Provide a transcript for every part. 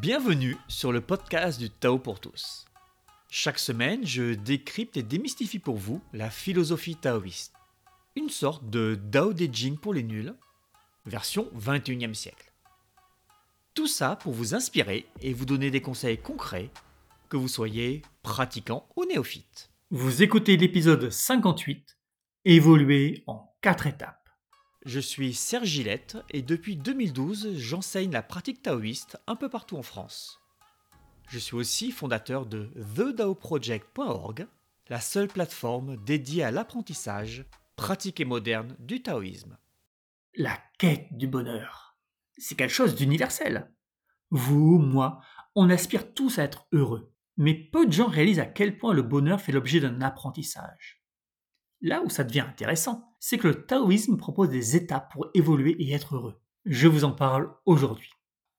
Bienvenue sur le podcast du Tao pour tous. Chaque semaine, je décrypte et démystifie pour vous la philosophie taoïste. Une sorte de Dao De Jing pour les nuls, version 21e siècle. Tout ça pour vous inspirer et vous donner des conseils concrets, que vous soyez pratiquant ou néophyte. Vous écoutez l'épisode 58, Évoluer en 4 étapes. Je suis Serge Gillette et depuis 2012, j'enseigne la pratique taoïste un peu partout en France. Je suis aussi fondateur de TheDaoProject.org, la seule plateforme dédiée à l'apprentissage, pratique et moderne du taoïsme. La quête du bonheur. C'est quelque chose d'universel. Vous, moi, on aspire tous à être heureux. Mais peu de gens réalisent à quel point le bonheur fait l'objet d'un apprentissage. Là où ça devient intéressant, c'est que le taoïsme propose des étapes pour évoluer et être heureux. Je vous en parle aujourd'hui.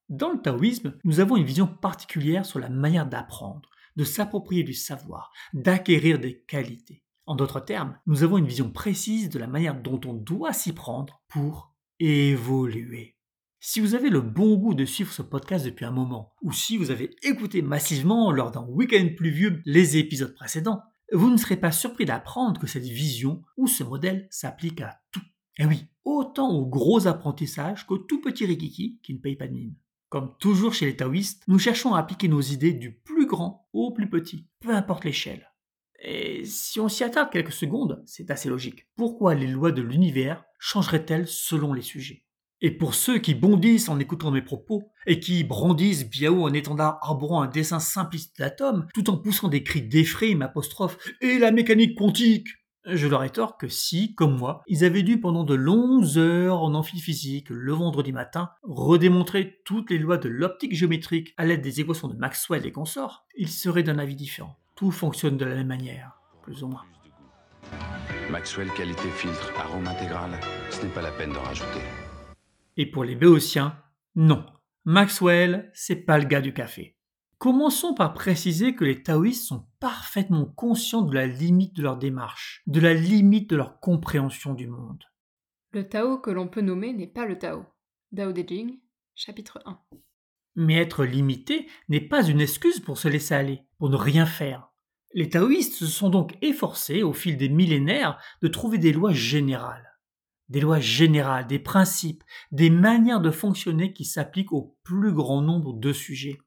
Dans le taoïsme, nous avons une vision particulière sur la manière d'apprendre, de s'approprier du savoir, d'acquérir des qualités. En d'autres termes, nous avons une vision précise de la manière dont on doit s'y prendre pour évoluer. Si vous avez le bon goût de suivre ce podcast depuis un moment, ou si vous avez écouté massivement lors d'un week-end pluvieux les épisodes précédents, vous ne serez pas surpris d'apprendre que cette vision ou ce modèle s'applique à tout. Et eh oui, autant au gros apprentissage qu'au tout petit rikiki qui ne paye pas de mine. Comme toujours chez les taoïstes, nous cherchons à appliquer nos idées du plus grand au plus petit, peu importe l'échelle. Et si on s'y attarde quelques secondes, c'est assez logique. Pourquoi les lois de l'univers changeraient-elles selon les sujets? Et pour ceux qui bondissent en écoutant mes propos, et qui brandissent bien haut un étendard arborant un dessin simpliste d'atomes, tout en poussant des cris d'effrayés m'apostrophe et la mécanique quantique je leur rétorque que si, comme moi, ils avaient dû pendant de longues heures en amphiphysique le vendredi matin redémontrer toutes les lois de l'optique géométrique à l'aide des équations de Maxwell et consorts, ils seraient d'un avis différent. Tout fonctionne de la même manière, plus ou moins. Maxwell qualité filtre, arôme intégral, ce n'est pas la peine d'en rajouter. Et pour les béotiens, non. Maxwell, c'est pas le gars du café. Commençons par préciser que les taoïstes sont parfaitement conscients de la limite de leur démarche, de la limite de leur compréhension du monde. Le Tao que l'on peut nommer n'est pas le Tao. Dao De Jing, chapitre 1. Mais être limité n'est pas une excuse pour se laisser aller, pour ne rien faire. Les taoïstes se sont donc efforcés, au fil des millénaires, de trouver des lois générales des lois générales, des principes, des manières de fonctionner qui s'appliquent au plus grand nombre de sujets.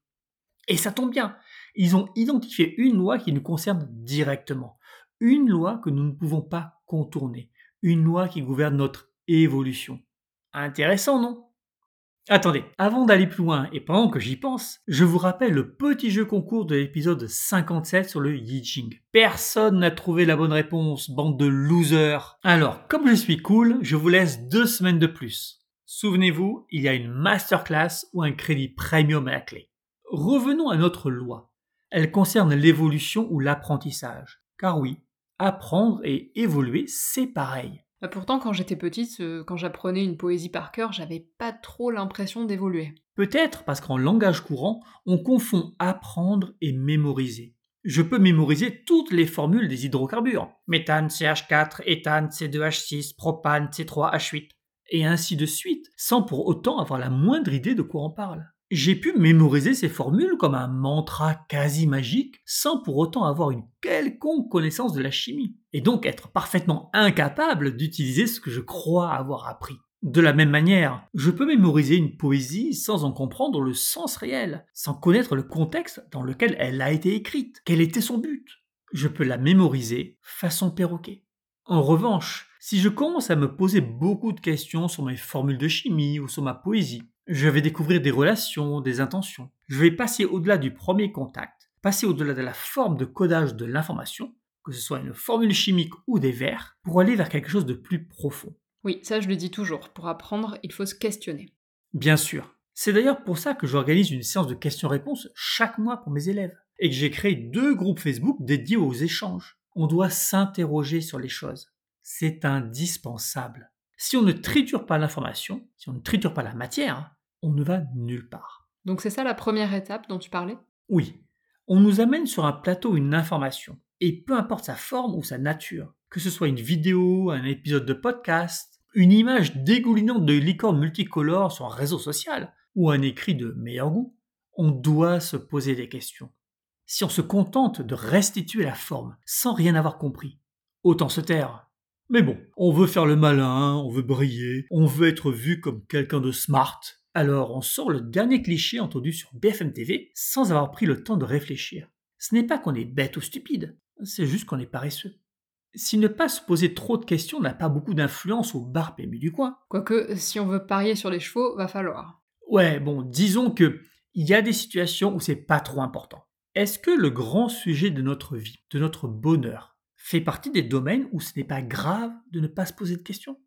Et ça tombe bien, ils ont identifié une loi qui nous concerne directement, une loi que nous ne pouvons pas contourner, une loi qui gouverne notre évolution. Intéressant, non? Attendez, avant d'aller plus loin et pendant que j'y pense, je vous rappelle le petit jeu concours de l'épisode 57 sur le Yi Jing. Personne n'a trouvé la bonne réponse, bande de losers. Alors, comme je suis cool, je vous laisse deux semaines de plus. Souvenez-vous, il y a une masterclass ou un crédit premium à la clé. Revenons à notre loi. Elle concerne l'évolution ou l'apprentissage. Car oui, apprendre et évoluer, c'est pareil. Bah, pourtant, quand j'étais petite, euh, quand j'apprenais une poésie par cœur, j'avais pas trop l'impression d'évoluer. Peut-être parce qu'en langage courant, on confond apprendre et mémoriser. Je peux mémoriser toutes les formules des hydrocarbures. Méthane, CH4, éthane, C2H6, propane, C3H8, et ainsi de suite, sans pour autant avoir la moindre idée de quoi on parle. J'ai pu mémoriser ces formules comme un mantra quasi magique sans pour autant avoir une quelconque connaissance de la chimie, et donc être parfaitement incapable d'utiliser ce que je crois avoir appris. De la même manière, je peux mémoriser une poésie sans en comprendre le sens réel, sans connaître le contexte dans lequel elle a été écrite, quel était son but? Je peux la mémoriser façon perroquet. En revanche, si je commence à me poser beaucoup de questions sur mes formules de chimie ou sur ma poésie, je vais découvrir des relations, des intentions. Je vais passer au-delà du premier contact, passer au-delà de la forme de codage de l'information, que ce soit une formule chimique ou des vers, pour aller vers quelque chose de plus profond. Oui, ça je le dis toujours. Pour apprendre, il faut se questionner. Bien sûr. C'est d'ailleurs pour ça que j'organise une séance de questions-réponses chaque mois pour mes élèves, et que j'ai créé deux groupes Facebook dédiés aux échanges. On doit s'interroger sur les choses. C'est indispensable. Si on ne triture pas l'information, si on ne triture pas la matière, on ne va nulle part. Donc c'est ça la première étape dont tu parlais? Oui. On nous amène sur un plateau une information, et peu importe sa forme ou sa nature, que ce soit une vidéo, un épisode de podcast, une image dégoulinante de licorne multicolore sur un réseau social, ou un écrit de meilleur goût, On doit se poser des questions. Si on se contente de restituer la forme sans rien avoir compris, autant se taire. Mais bon, on veut faire le malin, on veut briller, on veut être vu comme quelqu'un de smart. Alors on sort le dernier cliché entendu sur BFM TV sans avoir pris le temps de réfléchir. Ce n'est pas qu'on est bête ou stupide, c'est juste qu'on est paresseux. Si ne pas se poser trop de questions n'a pas beaucoup d'influence au bar PMU du coin. Quoique, si on veut parier sur les chevaux, va falloir. Ouais, bon, disons que il y a des situations où c'est pas trop important. Est-ce que le grand sujet de notre vie, de notre bonheur, fait partie des domaines où ce n'est pas grave de ne pas se poser de questions?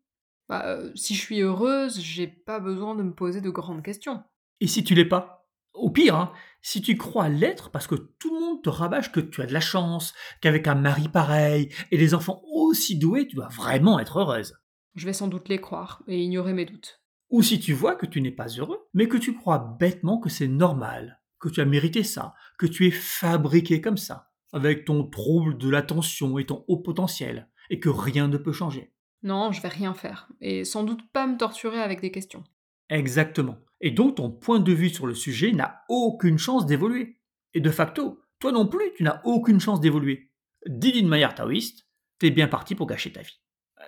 Bah, euh, si je suis heureuse, j'ai pas besoin de me poser de grandes questions. Et si tu l'es pas? Au pire, hein, si tu crois l'être parce que tout le monde te rabâche que tu as de la chance, qu'avec un mari pareil et des enfants aussi doués, tu dois vraiment être heureuse. Je vais sans doute les croire et ignorer mes doutes. Ou si tu vois que tu n'es pas heureux, mais que tu crois bêtement que c'est normal, que tu as mérité ça, que tu es fabriqué comme ça, avec ton trouble de l'attention et ton haut potentiel, et que rien ne peut changer. Non, je vais rien faire, et sans doute pas me torturer avec des questions. Exactement. Et donc ton point de vue sur le sujet n'a aucune chance d'évoluer. Et de facto, toi non plus, tu n'as aucune chance d'évoluer. Dit d'une manière taoïste, t'es bien parti pour gâcher ta vie.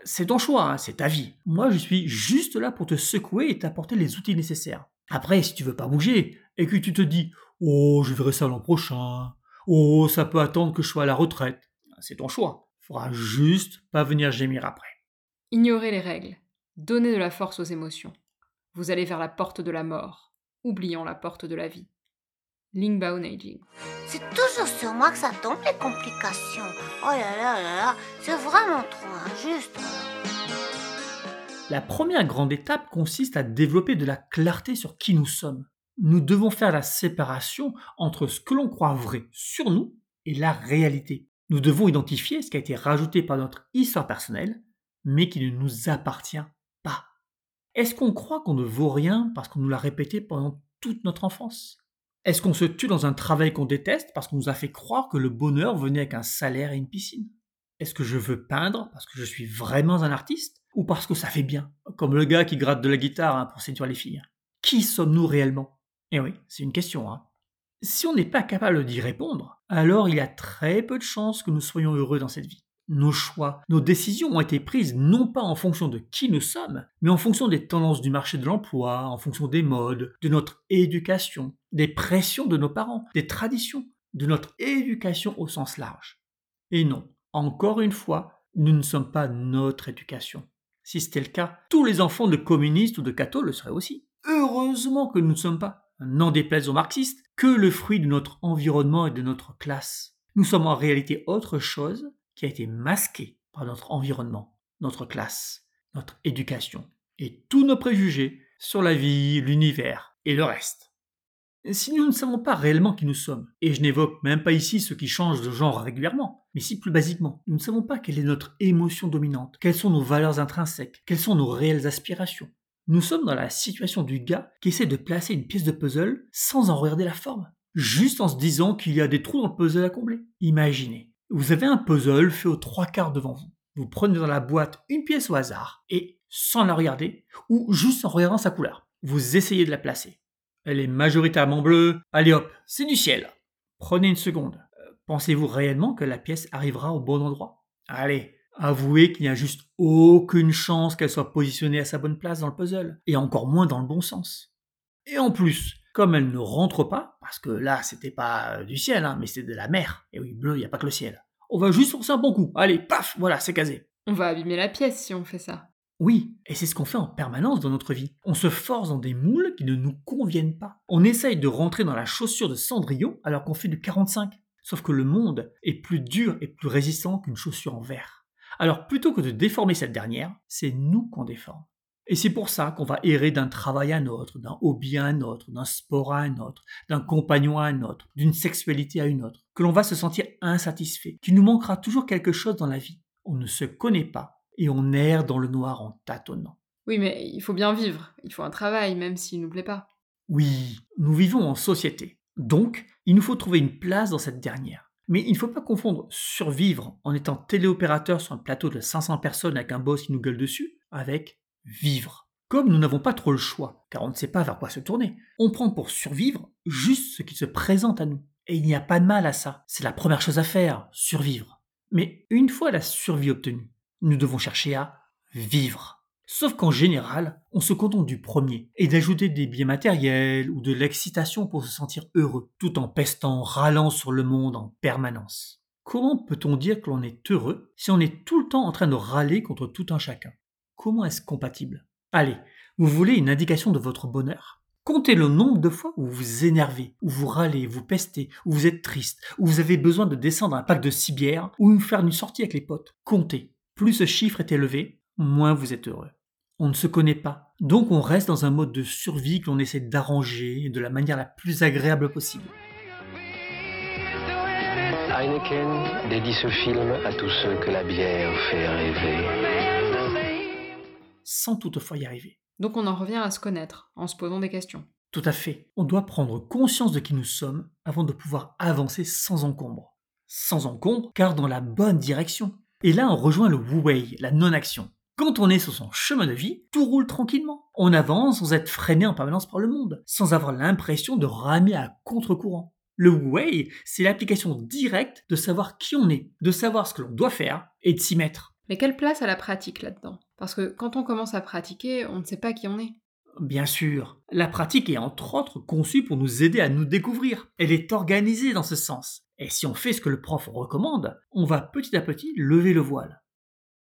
C'est ton choix, hein, c'est ta vie. Moi, je suis juste là pour te secouer et t'apporter les outils nécessaires. Après, si tu veux pas bouger et que tu te dis Oh, je verrai ça l'an prochain. Oh, ça peut attendre que je sois à la retraite. C'est ton choix. Faudra juste pas venir gémir après. Ignorez les règles. Donnez de la force aux émotions. Vous allez vers la porte de la mort, oubliant la porte de la vie. Ling Bao Neijing. C'est toujours sur moi que ça tombe les complications. Oh là là là là, c'est vraiment trop injuste. La première grande étape consiste à développer de la clarté sur qui nous sommes. Nous devons faire la séparation entre ce que l'on croit vrai sur nous et la réalité. Nous devons identifier ce qui a été rajouté par notre histoire personnelle, mais qui ne nous appartient pas. Est-ce qu'on croit qu'on ne vaut rien parce qu'on nous l'a répété pendant toute notre enfance? Est-ce qu'on se tue dans un travail qu'on déteste parce qu'on nous a fait croire que le bonheur venait avec un salaire et une piscine? Est-ce que je veux peindre parce que je suis vraiment un artiste ou parce que ça fait bien? Comme le gars qui gratte de la guitare hein, pour séduire les filles. Qui sommes-nous réellement? Eh oui, c'est une question. Hein. Si on n'est pas capable d'y répondre, alors il y a très peu de chances que nous soyons heureux dans cette vie. Nos choix, nos décisions ont été prises non pas en fonction de qui nous sommes, mais en fonction des tendances du marché de l'emploi, en fonction des modes, de notre éducation, des pressions de nos parents, des traditions, de notre éducation au sens large. Et non, encore une fois, nous ne sommes pas notre éducation. Si c'était le cas, tous les enfants de communistes ou de cathos le seraient aussi. Heureusement que nous ne sommes pas, n'en déplaise aux marxistes, que le fruit de notre environnement et de notre classe. Nous sommes en réalité autre chose qui a été masqué par notre environnement, notre classe, notre éducation et tous nos préjugés sur la vie, l'univers et le reste. Si nous ne savons pas réellement qui nous sommes, et je n'évoque même pas ici ceux qui changent de genre régulièrement, mais si plus basiquement, nous ne savons pas quelle est notre émotion dominante, quelles sont nos valeurs intrinsèques, quelles sont nos réelles aspirations, nous sommes dans la situation du gars qui essaie de placer une pièce de puzzle sans en regarder la forme, juste en se disant qu'il y a des trous dans le puzzle à combler. Imaginez, vous avez un puzzle fait aux trois quarts devant vous. Vous prenez dans la boîte une pièce au hasard et, sans la regarder, ou juste en regardant sa couleur, vous essayez de la placer. Elle est majoritairement bleue. Allez hop, c'est du ciel. Prenez une seconde. Euh, Pensez-vous réellement que la pièce arrivera au bon endroit? Allez, avouez qu'il n'y a juste aucune chance qu'elle soit positionnée à sa bonne place dans le puzzle, et encore moins dans le bon sens. Et en plus, comme elle ne rentre pas, parce que là c'était pas euh, du ciel, hein, mais c'était de la mer, et oui, bleu, il n'y a pas que le ciel. On va juste forcer un bon coup. Allez, paf, voilà, c'est casé. On va abîmer la pièce si on fait ça. Oui, et c'est ce qu'on fait en permanence dans notre vie. On se force dans des moules qui ne nous conviennent pas. On essaye de rentrer dans la chaussure de Cendrillon alors qu'on fait du 45. Sauf que le monde est plus dur et plus résistant qu'une chaussure en verre. Alors plutôt que de déformer cette dernière, c'est nous qu'on déforme. Et c'est pour ça qu'on va errer d'un travail à un autre, d'un hobby à un autre, d'un sport à un autre, d'un compagnon à un autre, d'une sexualité à une autre, que l'on va se sentir insatisfait, qu'il nous manquera toujours quelque chose dans la vie. On ne se connaît pas et on erre dans le noir en tâtonnant. Oui, mais il faut bien vivre. Il faut un travail, même s'il nous plaît pas. Oui, nous vivons en société. Donc, il nous faut trouver une place dans cette dernière. Mais il ne faut pas confondre survivre en étant téléopérateur sur un plateau de 500 personnes avec un boss qui nous gueule dessus avec vivre. Comme nous n'avons pas trop le choix, car on ne sait pas vers quoi se tourner, on prend pour survivre juste ce qui se présente à nous. Et il n'y a pas de mal à ça, c'est la première chose à faire, survivre. Mais une fois la survie obtenue, nous devons chercher à vivre. Sauf qu'en général, on se contente du premier et d'ajouter des biens matériels ou de l'excitation pour se sentir heureux, tout en pestant, râlant sur le monde en permanence. Comment peut-on dire que l'on est heureux si on est tout le temps en train de râler contre tout un chacun? Comment est-ce compatible? Allez, vous voulez une indication de votre bonheur? Comptez le nombre de fois où vous vous énervez, où vous râlez, vous pestez, où vous êtes triste, où vous avez besoin de descendre un pack de cibières ou de faire une sortie avec les potes. Comptez. Plus ce chiffre est élevé, moins vous êtes heureux. On ne se connaît pas, donc on reste dans un mode de survie que l'on essaie d'arranger de la manière la plus agréable possible. Heineken dédie ce film à tous ceux que la bière fait rêver. Sans toutefois y arriver. Donc on en revient à se connaître, en se posant des questions. Tout à fait. On doit prendre conscience de qui nous sommes avant de pouvoir avancer sans encombre. Sans encombre, car dans la bonne direction. Et là, on rejoint le wu-wei, la non-action. Quand on est sur son chemin de vie, tout roule tranquillement. On avance sans être freiné en permanence par le monde, sans avoir l'impression de ramer à contre-courant. Le Wu-Wei, c'est l'application directe de savoir qui on est, de savoir ce que l'on doit faire et de s'y mettre. Mais quelle place a la pratique là-dedans? Parce que quand on commence à pratiquer, on ne sait pas qui on est. Bien sûr, la pratique est entre autres conçue pour nous aider à nous découvrir. Elle est organisée dans ce sens. Et si on fait ce que le prof recommande, on va petit à petit lever le voile.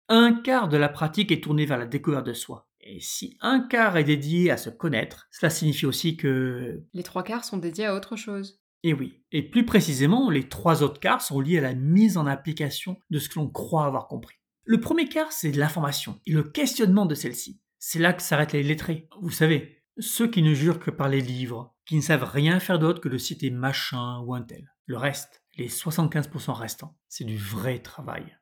Un quart de la pratique est tourné vers la découverte de soi. Et si un quart est dédié à se connaître, cela signifie aussi que... Les trois quarts sont dédiés à autre chose. Et oui, et plus précisément, les trois autres quarts sont liés à la mise en application de ce que l'on croit avoir compris. Le premier quart, c'est l'information et le questionnement de celle-ci. C'est là que s'arrêtent les lettrés. Vous savez, ceux qui ne jurent que par les livres, qui ne savent rien faire d'autre que de citer machin ou un tel. Le reste, les 75% restants, c'est du vrai travail.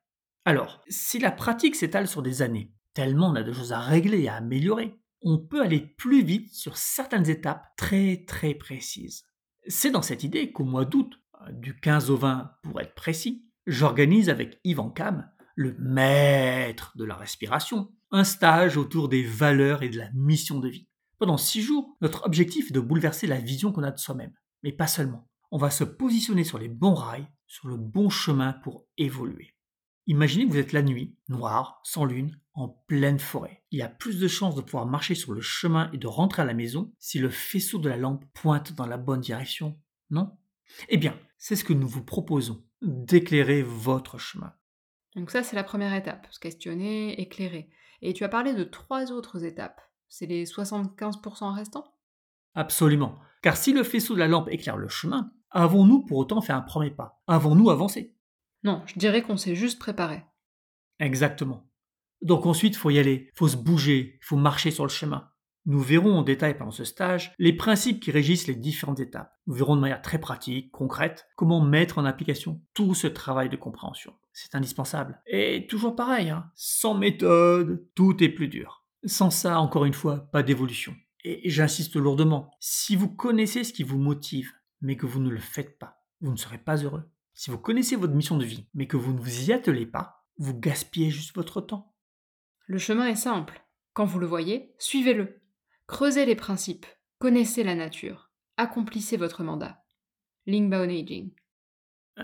Alors, si la pratique s'étale sur des années, tellement on a de choses à régler et à améliorer, on peut aller plus vite sur certaines étapes très très précises. C'est dans cette idée qu'au mois d'août, du 15 au 20 pour être précis, j'organise avec Yvan Cam, le maître de la respiration, un stage autour des valeurs et de la mission de vie. Pendant six jours, notre objectif est de bouleverser la vision qu'on a de soi-même. Mais pas seulement. On va se positionner sur les bons rails, sur le bon chemin pour évoluer. Imaginez que vous êtes la nuit, noire, sans lune, en pleine forêt. Il y a plus de chances de pouvoir marcher sur le chemin et de rentrer à la maison si le faisceau de la lampe pointe dans la bonne direction, non? Eh bien, c'est ce que nous vous proposons, d'éclairer votre chemin. Donc ça, c'est la première étape, se questionner, éclairer. Et tu as parlé de trois autres étapes. C'est les 75% restants? Absolument. Car si le faisceau de la lampe éclaire le chemin, avons-nous pour autant fait un premier pas? Avons-nous avancé? Non, je dirais qu'on s'est juste préparé. Exactement. Donc ensuite, faut y aller, faut se bouger, faut marcher sur le chemin. Nous verrons en détail pendant ce stage les principes qui régissent les différentes étapes. Nous verrons de manière très pratique, concrète, comment mettre en application tout ce travail de compréhension. C'est indispensable. Et toujours pareil, hein, sans méthode, tout est plus dur. Sans ça, encore une fois, pas d'évolution. Et j'insiste lourdement, si vous connaissez ce qui vous motive, mais que vous ne le faites pas, vous ne serez pas heureux. Si vous connaissez votre mission de vie, mais que vous ne vous y attelez pas, vous gaspillez juste votre temps. Le chemin est simple. Quand vous le voyez, suivez-le. Creusez les principes, connaissez la nature, accomplissez votre mandat. Ling Bao Neijing.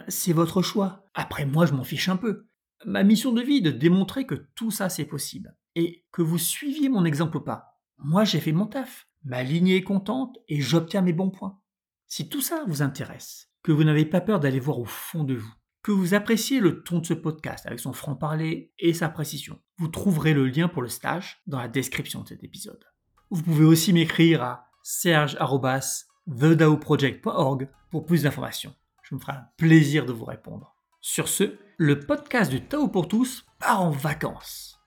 C'est votre choix. Après, moi, je m'en fiche un peu. Ma mission de vie est de démontrer que tout ça, c'est possible. Et que vous suiviez mon exemple ou pas. Moi, j'ai fait mon taf. Ma lignée est contente et j'obtiens mes bons points. Si tout ça vous intéresse, que vous n'avez pas peur d'aller voir au fond de vous, que vous appréciez le ton de ce podcast avec son franc-parler et sa précision, vous trouverez le lien pour le stage dans la description de cet épisode. Vous pouvez aussi m'écrire à serge.thedaoproject.org pour plus d'informations. Je me ferai un plaisir de vous répondre. Sur ce, le podcast du Tao pour tous part en vacances.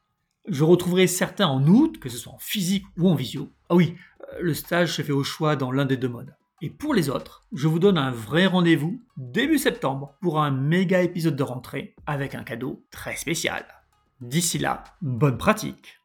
Je retrouverai certains en août, que ce soit en physique ou en visio. Ah oui, euh, le stage se fait au choix dans l'un des deux modes. Et pour les autres, je vous donne un vrai rendez-vous début septembre pour un méga épisode de rentrée avec un cadeau très spécial. D'ici là, bonne pratique